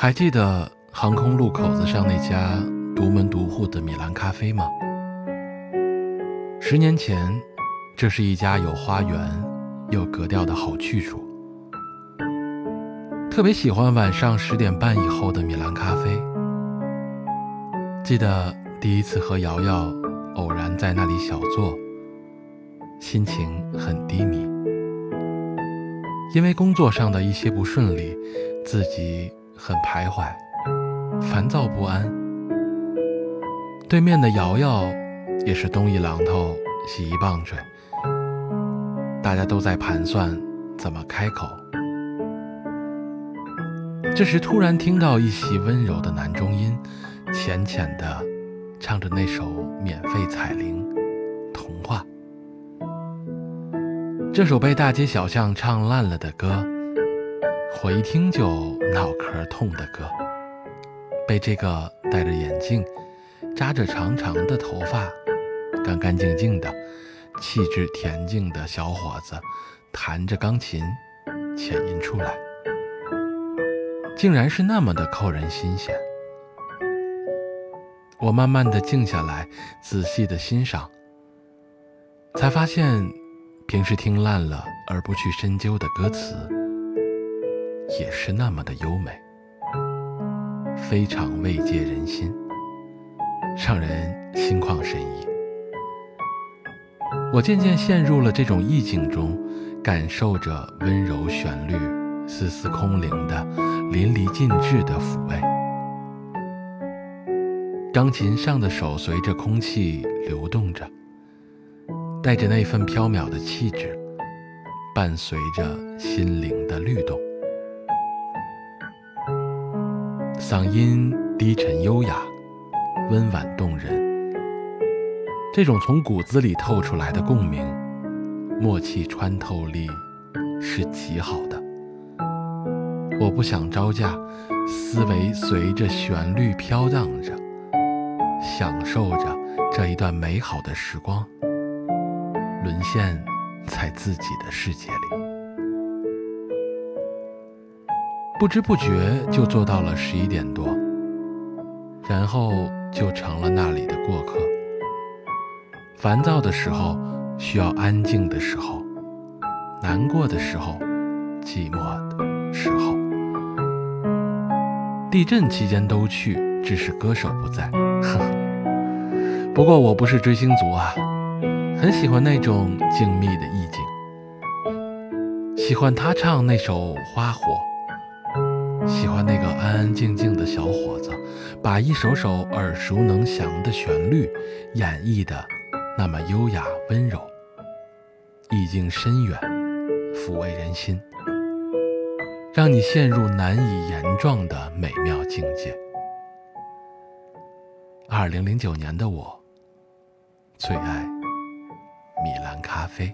还记得航空路口子上那家独门独户的米兰咖啡吗？十年前，这是一家有花园、有格调的好去处。特别喜欢晚上十点半以后的米兰咖啡。记得第一次和瑶瑶偶然在那里小坐，心情很低迷，因为工作上的一些不顺利，自己很徘徊，烦躁不安。对面的瑶瑶。也是东一榔头西一棒槌，大家都在盘算怎么开口。这时突然听到一袭温柔的男中音，浅浅的唱着那首免费彩铃《童话》。这首被大街小巷唱烂了的歌，我一听就脑壳痛的歌，被这个戴着眼镜、扎着长长的头发。干干净净的、气质恬静的小伙子，弹着钢琴，浅吟出来，竟然是那么的扣人心弦。我慢慢的静下来，仔细的欣赏，才发现，平时听烂了而不去深究的歌词，也是那么的优美，非常慰藉人心，让人心旷神怡。我渐渐陷入了这种意境中，感受着温柔旋律、丝丝空灵的淋漓尽致的抚慰。钢琴上的手随着空气流动着，带着那份飘渺的气质，伴随着心灵的律动。嗓音低沉优雅，温婉动人。这种从骨子里透出来的共鸣，默契穿透力是极好的。我不想招架，思维随着旋律飘荡着，享受着这一段美好的时光，沦陷在自己的世界里，不知不觉就做到了十一点多，然后就成了那里的过客。烦躁的时候，需要安静的时候；难过的时候，寂寞的时候。地震期间都去，只是歌手不在。呵呵。不过我不是追星族啊，很喜欢那种静谧的意境。喜欢他唱那首《花火》，喜欢那个安安静静的小伙子，把一首首耳熟能详的旋律演绎的。那么优雅温柔，意境深远，抚慰人心，让你陷入难以言状的美妙境界。二零零九年的我，最爱米兰咖啡。